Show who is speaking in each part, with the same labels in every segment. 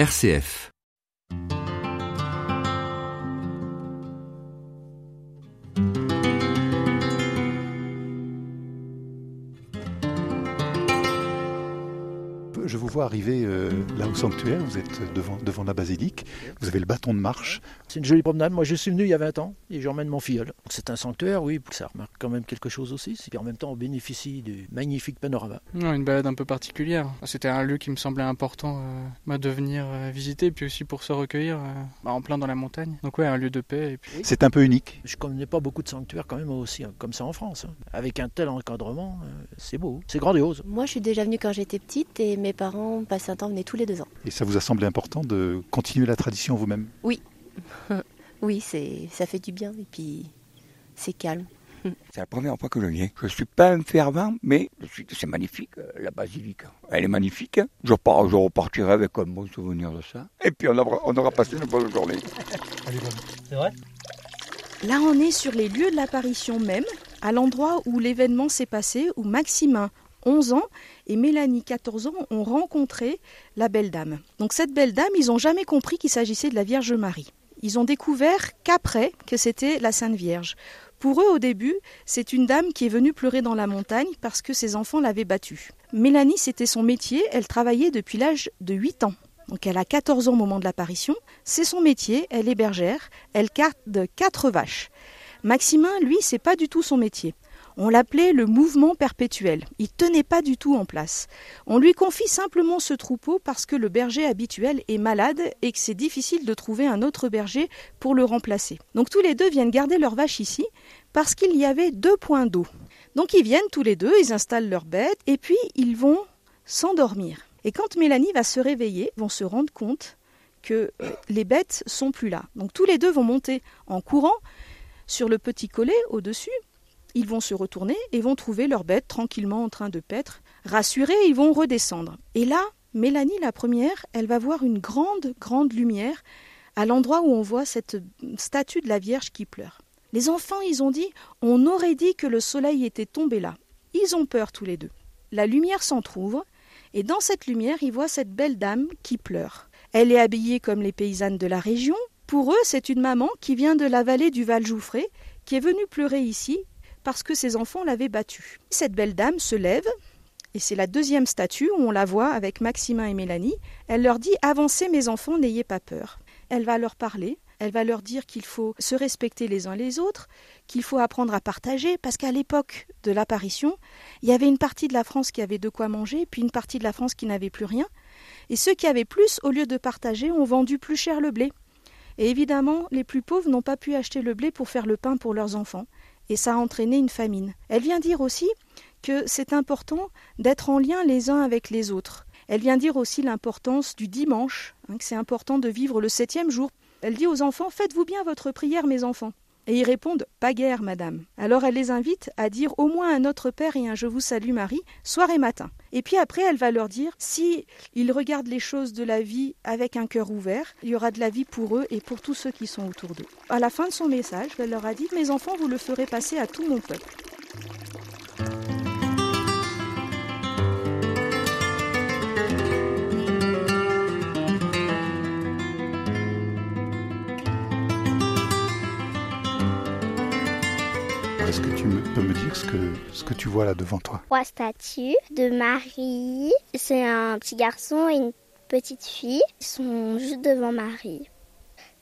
Speaker 1: RCF.
Speaker 2: Je vous vois arriver euh, là au sanctuaire, vous êtes devant, devant la basilique, vous avez le bâton de marche.
Speaker 3: C'est une jolie promenade. Moi, je suis venu il y a 20 ans et j'emmène mon filleul. C'est un sanctuaire, oui, ça remarque quand même quelque chose aussi. Et puis en même temps, on bénéficie du magnifique panorama.
Speaker 4: Non, une balade un peu particulière. C'était un lieu qui me semblait important euh, de venir euh, visiter, puis aussi pour se recueillir euh, bah, en plein dans la montagne. Donc ouais, un lieu de paix. Puis...
Speaker 2: C'est un peu unique.
Speaker 3: Je connais pas beaucoup de sanctuaires quand même aussi, hein, comme ça en France. hein. Avec un tel encadrement, euh, c'est beau, c'est grandiose.
Speaker 5: Moi, je suis déjà venue quand j'étais petite et mes parents passaient un temps, venaient tous les deux ans.
Speaker 2: Et ça vous a semblé important de continuer la tradition vous-même?
Speaker 5: Oui, c'est, ça fait du bien et puis c'est calme.
Speaker 6: C'est la première fois que je viens. Je suis pas un fervent, mais je suis- c'est magnifique, euh, la basilique. Elle est magnifique. hein. Je, pars, je repartirai avec un bon souvenir de ça. Et puis on aura, on aura passé une bonne journée.
Speaker 7: Là, on est sur les lieux de l'apparition même, à l'endroit où l'événement s'est passé, où Maximin, 11 ans, et Mélanie, 14 ans, ont rencontré la belle dame. Donc cette belle dame, ils n'ont jamais compris qu'il s'agissait de la Vierge Marie. Ils ont découvert qu'après que c'était la Sainte Vierge. Pour eux, au début, c'est une dame qui est venue pleurer dans la montagne parce que ses enfants l'avaient battue. Mélanie, c'était son métier, elle travaillait depuis l'âge de 8 ans. Donc elle a 14 ans au moment de l'apparition, c'est son métier, elle est bergère, elle garde quatre vaches. Maximin, lui, c'est pas du tout son métier. On l'appelait le mouvement perpétuel. Il tenait pas du tout en place. On lui confie simplement ce troupeau parce que le berger habituel est malade et que c'est difficile de trouver un autre berger pour le remplacer. Donc tous les deux viennent garder leurs vaches ici parce qu'il y avait deux points d'eau. Donc ils viennent tous les deux, ils installent leurs bêtes et puis ils vont s'endormir. Et quand Mélanie va se réveiller, vont se rendre compte que euh, les bêtes sont plus là. Donc tous les deux vont monter en courant sur le petit collet au-dessus. Ils vont se retourner et vont trouver leurs bêtes tranquillement en train de paître. Rassurés, ils vont redescendre. Et là, Mélanie, la première, elle va voir une grande, grande lumière à l'endroit où on voit cette statue de la Vierge qui pleure. Les enfants, ils ont dit, on aurait dit que le soleil était tombé là. Ils ont peur tous les deux. La lumière s'entr'ouvre, et dans cette lumière, ils voient cette belle dame qui pleure. Elle est habillée comme les paysannes de la région. Pour eux, c'est une maman qui vient de la vallée du Val-Jouffré, qui est venue pleurer ici parce que ses enfants l'avaient battue. Cette belle dame se lève, et c'est la deuxième statue où on la voit avec Maximin et Mélanie. Elle leur dit Avancez, mes enfants, n'ayez pas peur. Elle va leur parler, elle va leur dire qu'il faut se respecter les uns les autres, qu'il faut apprendre à partager, parce qu'à l'époque de l'apparition, il y avait une partie de la France qui avait de quoi manger, puis une partie de la France qui n'avait plus rien. Et ceux qui avaient plus, au lieu de partager, ont vendu plus cher le blé. Et évidemment, les plus pauvres n'ont pas pu acheter le blé pour faire le pain pour leurs enfants. Et ça a entraîné une famine. Elle vient dire aussi que c'est important d'être en lien les uns avec les autres. Elle vient dire aussi l'importance du dimanche, hein, que c'est important de vivre le septième jour. Elle dit aux enfants Faites-vous bien votre prière, mes enfants. Et ils répondent Pas guère, madame. Alors elle les invite à dire au moins un Notre Père et un Je vous salue Marie, soir et matin. Et puis après, elle va leur dire si ils regardent les choses de la vie avec un cœur ouvert, il y aura de la vie pour eux et pour tous ceux qui sont autour d'eux. À la fin de son message, elle leur a dit Mes enfants, vous le ferez passer à tout mon peuple.
Speaker 2: Ce que, ce que tu vois là devant toi
Speaker 8: trois statues de Marie. C'est un petit garçon et une petite fille. Ils sont juste devant Marie.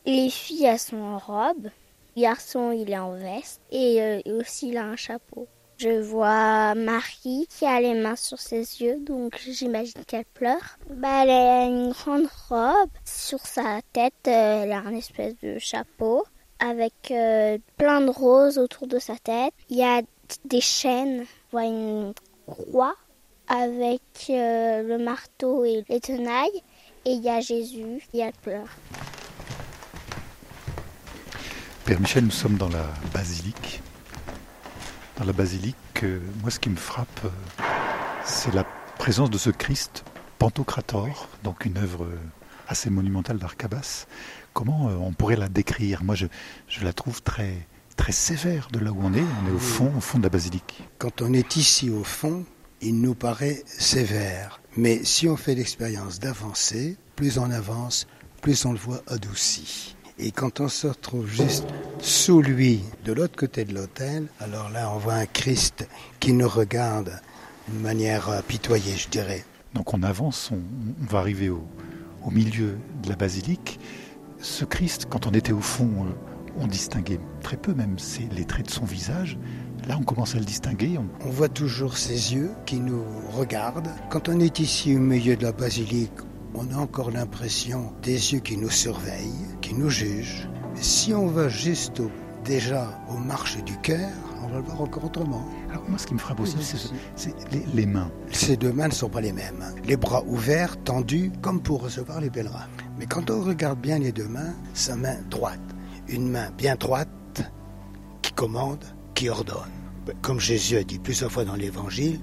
Speaker 8: Les filles, elles sont en robe. Le garçon, il est en veste. Et euh, aussi, il a un chapeau. Je vois Marie qui a les mains sur ses yeux, donc j'imagine qu'elle pleure. Bah, elle a une grande robe. Sur sa tête, euh, elle a un espèce de chapeau avec euh, plein de roses autour de sa tête. Il y a des chaînes. Voit une croix avec euh, le marteau et les tenailles. Et il y a Jésus et elle pleure.
Speaker 2: Père Michel, nous sommes dans la basilique. Dans la basilique, euh, moi ce qui me frappe, euh, c'est la présence de ce Christ Pantocrator, donc une œuvre assez monumentale d'Arcabas. Comment on pourrait la décrire? Moi je la trouve très, très sévère de là où on est. On est au fond, au fond de la basilique.
Speaker 9: Quand on est ici au fond,
Speaker 1: il nous paraît sévère. Mais si on fait l'expérience d'avancer, plus on avance, plus on le voit adouci. Et quand on se retrouve juste sous lui, de l'autre côté de l'autel, alors là, on voit un Christ qui nous regarde d'une manière pitoyée, je dirais.
Speaker 2: Donc on avance, on, va arriver au, milieu de la basilique. Ce Christ, quand on était au fond, euh, on distinguait très peu même les traits de son visage. Là, on commence à le distinguer.
Speaker 1: On... voit toujours ses yeux qui nous regardent. Quand on est ici au milieu de la basilique, on a encore l'impression des yeux qui nous surveillent, qui nous jugent. Mais si on va juste déjà au marché du cœur, on va le voir encore autrement.
Speaker 2: Alors moi, ce qui me frappe aussi, c'est les, mains.
Speaker 1: Ces deux mains ne sont pas les mêmes. Les bras ouverts, tendus, comme pour recevoir les pèlerins. Mais quand on regarde bien les deux mains, sa main droite, une main bien droite qui commande, qui ordonne. Comme Jésus a dit plusieurs fois dans l'Évangile,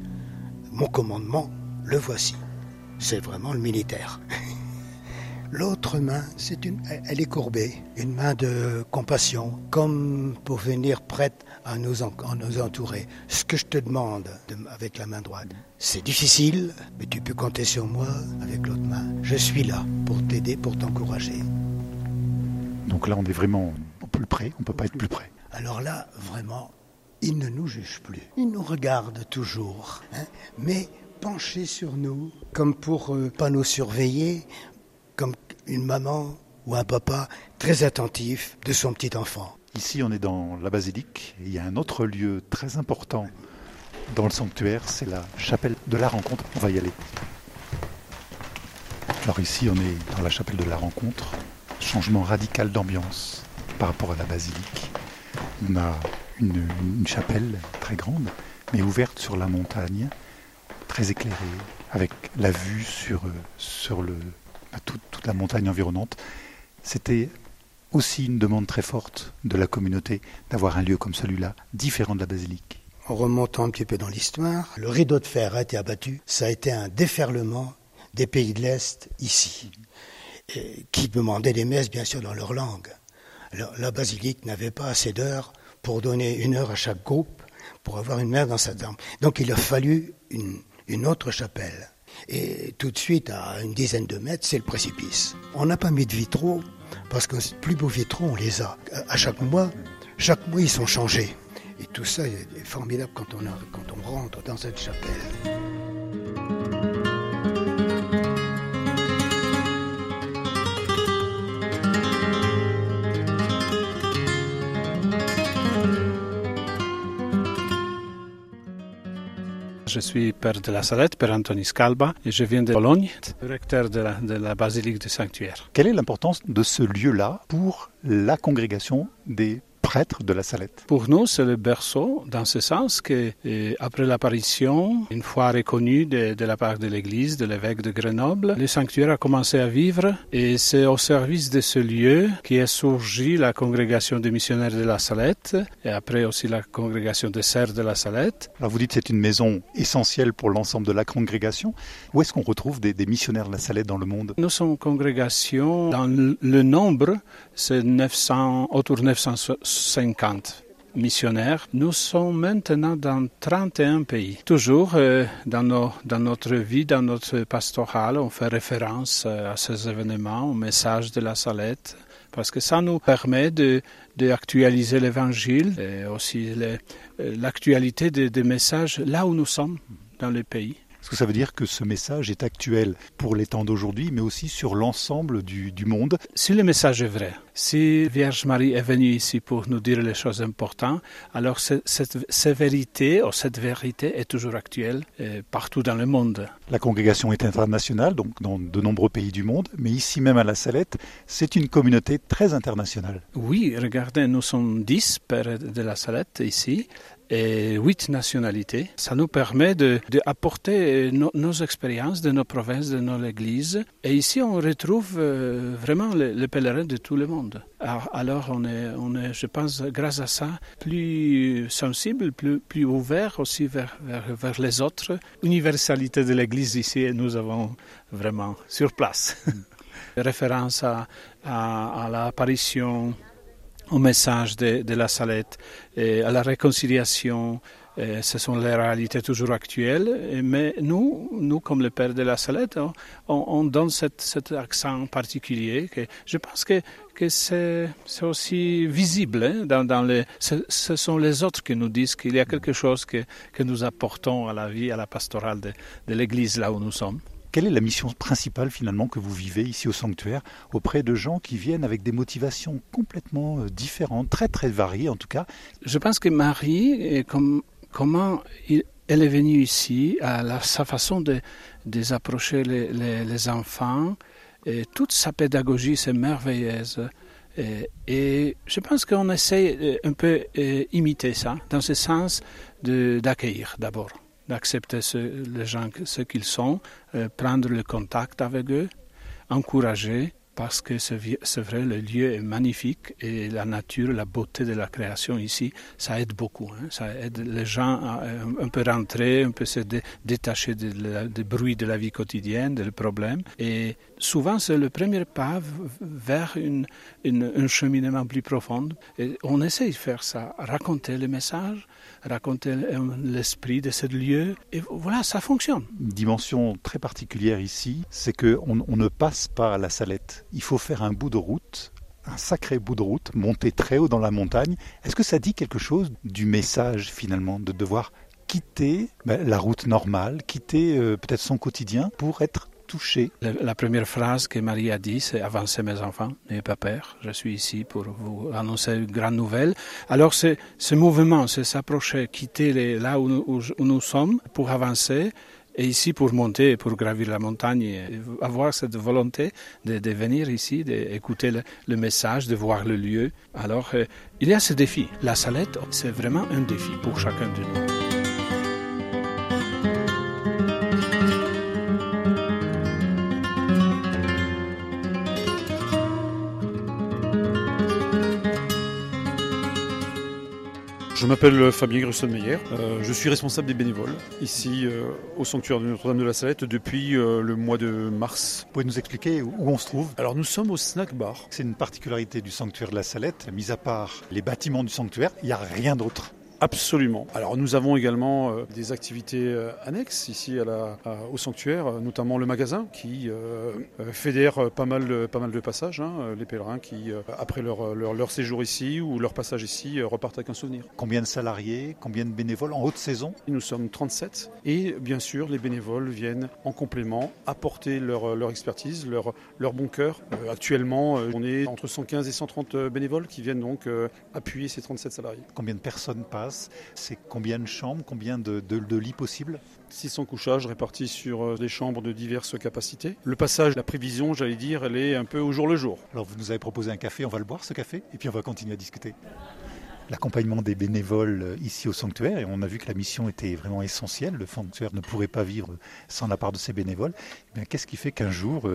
Speaker 1: mon commandement, le voici. C'est vraiment le militaire. L'autre main, c'est une, elle est courbée, une main de compassion, comme pour venir prête à nous, nous entourer. Ce que je te demande avec la main droite, c'est difficile, mais tu peux compter sur moi avec l'autre main. Je suis là pour t'aider, pour t'encourager.
Speaker 2: Donc là, on est vraiment plus près, on ne peut pas être plus près.
Speaker 1: Alors là, vraiment, il ne nous juge plus. Il nous regarde toujours, hein, mais penché sur nous, comme pour euh, pas nous surveiller, comme une maman ou un papa très attentif de son petit enfant.
Speaker 2: Ici, on est dans la basilique. il y a un autre lieu très important dans le sanctuaire, c'est la chapelle de la rencontre. On va y aller. Alors ici, on est dans la chapelle de la rencontre. Changement radical d'ambiance par rapport à la basilique. On a une, chapelle très grande, mais ouverte sur la montagne, très éclairée, avec la vue sur, sur le, bah, toute la montagne environnante. C'était aussi une demande très forte de la communauté d'avoir un lieu comme celui-là, différent de la basilique.
Speaker 1: En remontant un petit peu dans l'histoire, le rideau de fer a été abattu. Ça a été un déferlement des pays de l'Est ici, qui demandaient des messes, bien sûr, dans leur langue. La basilique n'avait pas assez d'heures pour donner une heure à chaque groupe pour avoir une messe dans sa temple. Donc il a fallu une, autre chapelle. Et tout de suite, à une dizaine de mètres, c'est le précipice. On n'a pas mis de vitraux, parce que les plus beaux vitraux, on les a. À chaque mois, chaque mois, ils sont changés. Et tout ça est formidable quand on rentre dans cette chapelle.
Speaker 9: Je suis père de la Salette, père Anthony Scalba, et je viens de Bologne, recteur de la, de la basilique du sanctuaire.
Speaker 2: Quelle est l'importance de ce lieu-là pour la congrégation des prêtre de la Salette.
Speaker 9: Pour nous, c'est le berceau, dans ce sens que, euh, après l'apparition, une fois reconnu de, la part de l'Église, de l'évêque de Grenoble, le sanctuaire a commencé à vivre et c'est au service de ce lieu qu'est surgi la congrégation des missionnaires de la Salette et après aussi la congrégation des serfs de la Salette.
Speaker 2: Alors vous dites que c'est une maison essentielle pour l'ensemble de la congrégation. Où est-ce qu'on retrouve des, des, missionnaires de la Salette dans le monde?
Speaker 9: Nous sommes congrégation dans le nombre, c'est 900, autour de 960 50 missionnaires. Nous sommes maintenant dans 31 pays. Toujours euh, dans, notre vie, dans notre pastoral, on fait référence euh, à ces événements, au message de la salette, parce que ça nous permet de d'actualiser l'évangile et aussi euh, l'actualité des, des messages là où nous sommes dans le pays.
Speaker 2: Est-ce que ça veut dire que ce message est actuel pour les temps d'aujourd'hui, mais aussi sur l'ensemble du, du, monde
Speaker 9: Si le message est vrai, si Vierge Marie est venue ici pour nous dire les choses importantes, alors cette, cette vérité, ou cette vérité est toujours actuelle euh, partout dans le monde.
Speaker 2: La congrégation est internationale, donc dans de nombreux pays du monde, mais ici même à La Salette, c'est une communauté très internationale.
Speaker 9: Oui, regardez, nous sommes dix pères de La Salette ici, et huit nationalités. Ça nous permet d'apporter de, nos expériences de nos provinces, de nos églises. Et ici, on retrouve euh, vraiment les, pèlerins de tout le monde. Alors, on, est, je pense, grâce à ça, plus sensible, plus, plus ouvert aussi vers les autres. Universalité de l'Église ici, nous avons vraiment sur place. Référence à, à, à l'apparition au message de, de, la Salette, et à la réconciliation, Et ce sont les réalités toujours actuelles. Mais nous, nous comme le Père de la Salette, on, on donne cet, cet, accent particulier. Que je pense que, que c'est aussi visible. Hein, dans, dans les, ce, ce, sont les autres qui nous disent qu'il y a quelque chose que, que nous apportons à la vie, à la pastorale de, de l'Église là où nous sommes.
Speaker 2: Quelle est la mission principale finalement que vous vivez ici au sanctuaire auprès de gens qui viennent avec des motivations complètement euh, différentes, très très variées en tout cas?
Speaker 9: Je pense que Marie, comme, comment elle est venue ici, sa façon de, de les, enfants, toute sa pédagogie, c'est merveilleuse. Et, et, je pense qu'on essaie un peu imiter ça, dans ce sens d'accueillir d'abord d'accepter ce, les gens ce qu'ils sont, euh, prendre le contact avec eux, encourager, parce que c'est vrai, le lieu est magnifique et la nature, la beauté de la création ici, ça aide beaucoup. Hein. Ça aide les gens à un, peu rentrer, un peu se dé, détacher des bruits de la vie quotidienne, des problèmes. Et souvent, c'est le premier pas vers un cheminement plus profond. Et on essaie de faire ça, raconter le message, raconter l'esprit de ce lieu. Et voilà, ça fonctionne.
Speaker 2: Une dimension très particulière ici, c'est qu'on on ne passe pas à la salette. Il faut faire un bout de route un sacré bout de route, monter très haut dans la montagne. Est-ce que ça dit quelque chose du message finalement de devoir quitter ben, la route normale, quitter euh, peut-être son quotidien pour être touché?
Speaker 9: La, première phrase que Marie a dit, c'est Avancez mes enfants, n'ayez pas peur, je suis ici pour vous annoncer une grande nouvelle. Alors, ce mouvement, c'est s'approcher, quitter les, là où, nous sommes pour avancer. Et ici, pour monter, pour gravir la montagne, avoir cette volonté de, venir ici, d'écouter le, le, message, de voir le lieu. Alors, euh, il y a ce défi. La salette, c'est vraiment un défi pour chacun de nous.
Speaker 10: Je m'appelle Fabien Grusson-Meyer, euh, je suis responsable des bénévoles ici euh, au sanctuaire de Notre-Dame de la Salette depuis euh, le mois de mars.
Speaker 2: Vous pouvez nous expliquer où on se trouve?
Speaker 10: Alors nous sommes au snack bar.
Speaker 2: C'est une particularité du sanctuaire de la Salette, mis à part les bâtiments du sanctuaire, il n'y a rien d'autre.
Speaker 10: Absolument. Alors nous avons également euh, des activités euh, annexes ici à la, à, au sanctuaire, notamment le magasin qui euh, fédère pas mal de, pas mal de passages, hein, les pèlerins qui, après leur, leur, leur, séjour ici ou leur passage ici, repartent avec un souvenir.
Speaker 2: Combien de salariés, combien de bénévoles en haute saison?
Speaker 10: Nous sommes 37 et bien sûr les bénévoles viennent en complément apporter leur, leur expertise, leur, leur bon cœur. actuellement, on est entre 115 et 130 bénévoles qui viennent donc appuyer ces 37 salariés.
Speaker 2: Combien de personnes passent? C'est combien de chambres, combien de, de, de lits possibles
Speaker 10: 600 couchages répartis sur des chambres de diverses capacités. Le passage, la prévision, j'allais dire, elle est un peu au jour le jour.
Speaker 2: Alors vous nous avez proposé un café, on va le boire ce café et puis on va continuer à discuter. L'accompagnement des bénévoles ici au sanctuaire, et on a vu que la mission était vraiment essentielle, le sanctuaire ne pourrait pas vivre sans la part de ses bénévoles. Eh Qu'est-ce qui fait qu'un jour,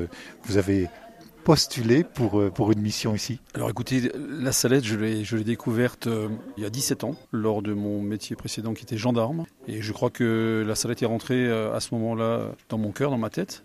Speaker 2: vous avez postuler pour, pour une mission ici
Speaker 10: Alors écoutez, la salette, je l'ai découverte euh, il y a 17 ans, lors de mon métier précédent qui était gendarme. Et je crois que la salette est rentrée euh, à ce moment-là dans mon cœur, dans ma tête,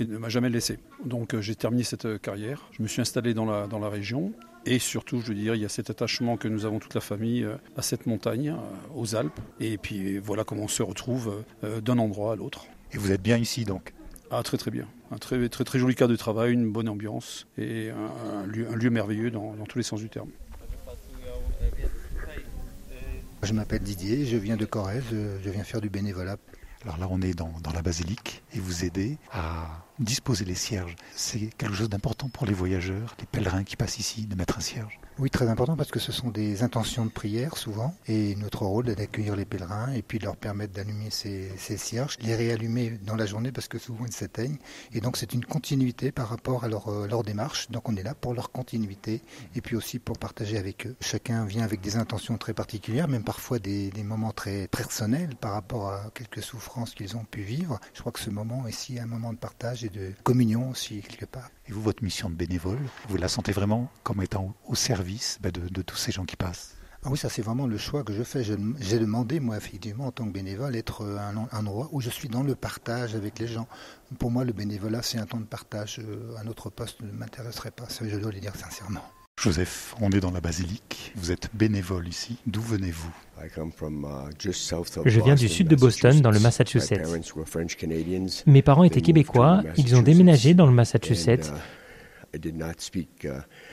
Speaker 10: et ne m'a jamais laissé. Donc euh, j'ai terminé cette carrière, je me suis installé dans la, dans la région. Et surtout, je veux dire, il y a cet attachement que nous avons toute la famille à cette montagne, aux Alpes. Et puis voilà comment on se retrouve d'un endroit à l'autre.
Speaker 2: Et vous êtes bien ici donc?
Speaker 10: Ah, très très bien. Un très, très, très joli cadre de travail, une bonne ambiance et un, un, lieu, un lieu, merveilleux dans, dans tous les sens du terme.
Speaker 1: Je m'appelle Didier, je viens de Corrèze, je viens faire du bénévolat.
Speaker 2: Alors là, on est dans, dans la basilique et vous aidez à disposer les cierges. C'est quelque chose d'important pour les voyageurs, les pèlerins qui passent ici, de mettre un cierge.
Speaker 1: Oui, très important parce que ce sont des intentions de prière souvent et notre rôle est d'accueillir les pèlerins et puis de leur permettre d'allumer ces, ces, cierges, les réallumer dans la journée parce que souvent ils s'éteignent et donc c'est une continuité par rapport à leur, leur démarche. Donc on est là pour leur continuité et puis aussi pour partager avec eux. Chacun vient avec des intentions très particulières, même parfois des, des moments très personnels par rapport à quelques souffrances qu'ils ont pu vivre. Je crois que ce moment ici est un moment de partage et de communion aussi quelque part.
Speaker 2: Et vous, votre mission de bénévole, vous la sentez vraiment comme étant au service de, de tous ces gens qui passent
Speaker 1: ah oui, ça c'est vraiment le choix que je fais. J'ai demandé, moi, effectivement, en tant que bénévole, être un, un, endroit où je suis dans le partage avec les gens. Pour moi, le bénévolat, c'est un temps de partage. Un autre poste ne m'intéresserait pas, ça je dois le dire sincèrement.
Speaker 2: Joseph, on est dans la basilique. Vous êtes bénévole ici. D'où venez-vous?
Speaker 11: Je viens du sud de Boston, dans le Massachusetts. Mes parents étaient québécois. Ils ont déménagé dans le Massachusetts.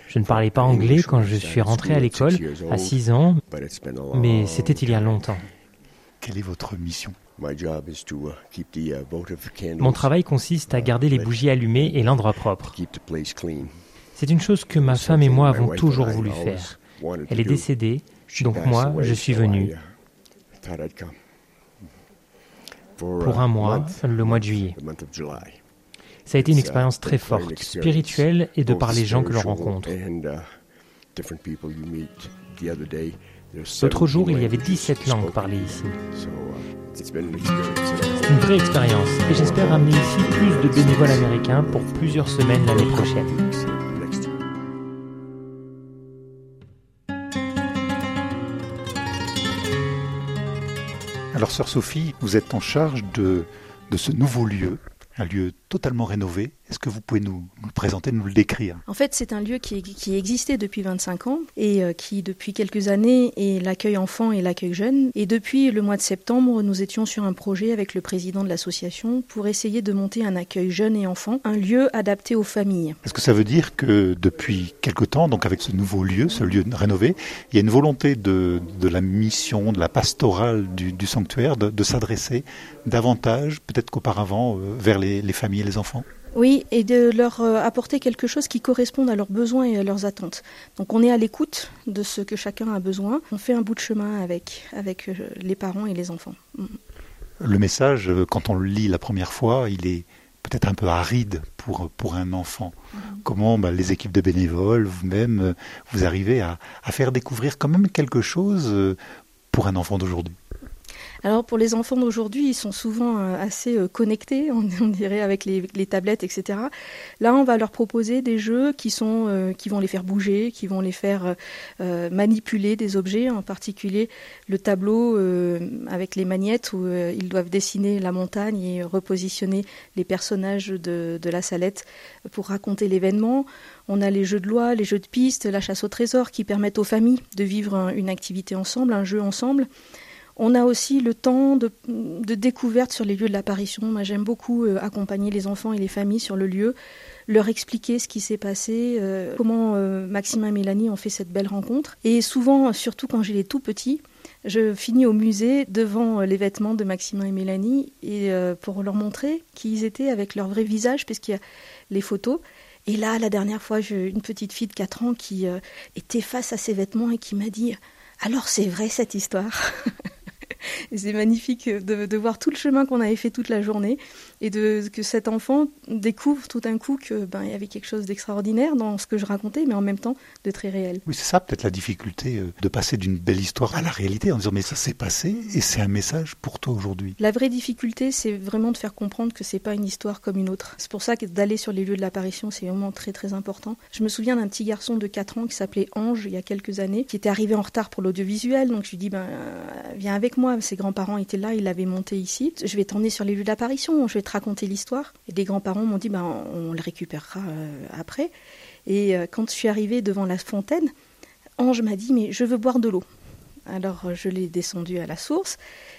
Speaker 11: Je ne parlais pas anglais quand je suis rentré à l'école à 6 ans, mais c'était il y a longtemps.
Speaker 2: Quelle est votre mission?
Speaker 11: Mon travail consiste à garder les bougies allumées et l'endroit propre. C'est une chose que ma femme et moi avons toujours voulu faire. Elle est décédée, donc moi, je suis venu pour un mois, le mois de juillet. Ça a été une expérience très forte, spirituelle et de par les gens que l'on rencontre. L'autre jour, il y avait 17 langues parlées ici. C'est une vraie expérience et j'espère amener ici plus de bénévoles américains pour plusieurs semaines l'année prochaine.
Speaker 2: Alors, sœur Sophie, vous êtes en charge de, de ce nouveau lieu un lieu totalement rénové. Est-ce que vous pouvez nous, le présenter, nous le décrire?
Speaker 7: En fait, c'est un lieu qui, qui existait depuis 25 ans et euh, qui, depuis quelques années, est l'accueil enfant et l'accueil jeune. Et depuis le mois de septembre, nous étions sur un projet avec le président de l'association pour essayer de monter un accueil jeune et enfant, un lieu adapté aux familles.
Speaker 2: Est-ce que ça veut dire que depuis quelque temps, donc avec ce nouveau lieu, ce lieu rénové, il y a une volonté de, de la mission, de la pastorale du, du sanctuaire de, de s'adresser davantage, peut-être qu'auparavant, euh, vers les, les familles et les enfants
Speaker 7: oui, et de leur euh, apporter quelque chose qui corresponde à leurs besoins et à leurs attentes. Donc on est à l'écoute de ce que chacun a besoin. On fait un bout de chemin avec, avec euh, les parents et les enfants. Mm.
Speaker 2: Le message, quand on le lit la première fois, il est peut-être un peu aride pour, pour un enfant. Mm. Comment bah, les équipes de bénévoles, vous-même, vous arrivez à, à faire découvrir quand même quelque chose pour un enfant d'aujourd'hui?
Speaker 7: Alors pour les enfants d'aujourd'hui, ils sont souvent euh, assez euh, connectés, on, dirait avec les, tablettes, etc. Là, on va leur proposer des jeux qui sont, euh, qui vont les faire bouger, qui vont les faire manipuler des objets, en particulier le tableau avec les magnettes où ils doivent dessiner la montagne et repositionner les personnages de, de la salette pour raconter l'événement. On a les jeux de loi, les jeux de piste, la chasse au trésor qui permettent aux familles de vivre une activité ensemble, un jeu ensemble. On a aussi le temps de, découverte sur les lieux de l'apparition. Moi, j'aime beaucoup euh, accompagner les enfants et les familles sur le lieu, leur expliquer ce qui s'est passé, euh, comment euh, et Mélanie ont fait cette belle rencontre. Et souvent, surtout quand j'ai les tout petits, je finis au musée devant les vêtements de Maximin et Mélanie et pour leur montrer qui ils étaient avec leur vrai visage, puisqu'il y a les photos. Et là, la dernière fois, j'ai une petite fille de 4 ans qui était face à ces vêtements et qui m'a dit Alors, c'est vrai cette histoire c'est magnifique de, de, voir tout le chemin qu'on avait fait toute la journée et de, que cet enfant découvre tout d'un coup que ben, il y avait quelque chose d'extraordinaire dans ce que je racontais, mais en même temps de très réel.
Speaker 2: Oui, c'est ça peut-être la difficulté euh, de passer d'une belle histoire à la réalité en disant mais ça s'est passé et c'est un message pour toi aujourd'hui.
Speaker 7: La vraie difficulté, c'est vraiment de faire comprendre que c'est pas une histoire comme une autre. C'est pour ça que d'aller sur les lieux de l'apparition, c'est vraiment très très important. Je me souviens d'un petit garçon de 4 ans qui s'appelait Ange il y a quelques années, qui était arrivé en retard pour l'audiovisuel, donc je lui dis ben viens avec moi. Ses grands-parents étaient là, il l'avait monté ici. Je vais t'emmener sur les lieux d'apparition, je vais te raconter l'histoire. Et les grands-parents m'ont dit, ben, on le récupérera euh, après. Et euh, quand je suis arrivée devant la fontaine, Ange m'a dit, mais je veux boire de l'eau. Alors euh, je l'ai descendu à la source.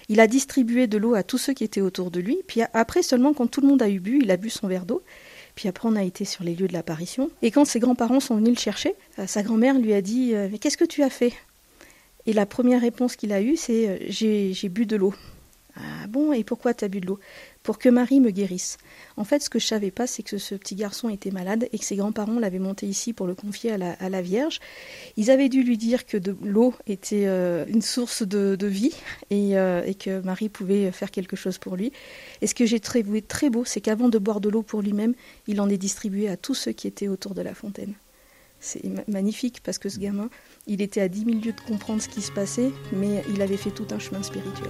Speaker 7: Il a distribué de l'eau à tous ceux qui étaient autour de lui. Puis après seulement, quand tout le monde a eu bu, il a bu son verre d'eau. Puis après, on a été sur les lieux de l'apparition. Et quand ses grands-parents sont venus le chercher, sa grand-mère lui a dit Mais qu'est-ce que tu as fait? Et la première réponse qu'il a eue, c'est euh, j'ai bu de l'eau. Ah bon, et pourquoi tu as bu de l'eau? Pour que Marie me guérisse. En fait, ce que je savais pas, c'est que ce petit garçon était malade et que ses grands-parents l'avaient monté ici pour le confier à la, Vierge. Ils avaient dû lui dire que l'eau était euh, une source de, vie euh, et, que Marie pouvait faire quelque chose pour lui. Et ce que j'ai trouvé très beau, c'est qu'avant de boire de l'eau pour lui-même, il en est distribué à tous ceux qui étaient autour de la fontaine. C'est magnifique parce que ce gamin, il était à 10 000 lieues de comprendre ce qui se passait, mais il avait fait tout un chemin spirituel.